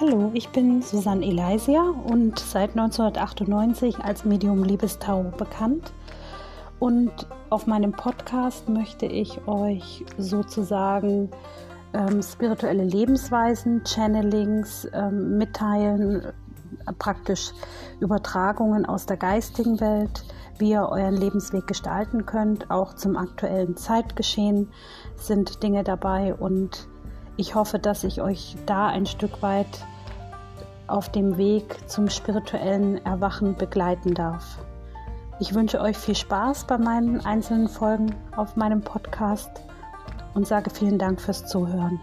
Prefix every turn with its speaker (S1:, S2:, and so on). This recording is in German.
S1: Hallo, ich bin Susanne Elaisia und seit 1998 als Medium Liebestau bekannt. Und auf meinem Podcast möchte ich euch sozusagen ähm, spirituelle Lebensweisen, Channelings ähm, mitteilen, äh, praktisch Übertragungen aus der geistigen Welt, wie ihr euren Lebensweg gestalten könnt. Auch zum aktuellen Zeitgeschehen sind Dinge dabei und ich hoffe, dass ich euch da ein Stück weit auf dem Weg zum spirituellen Erwachen begleiten darf. Ich wünsche euch viel Spaß bei meinen einzelnen Folgen auf meinem Podcast und sage vielen Dank fürs Zuhören.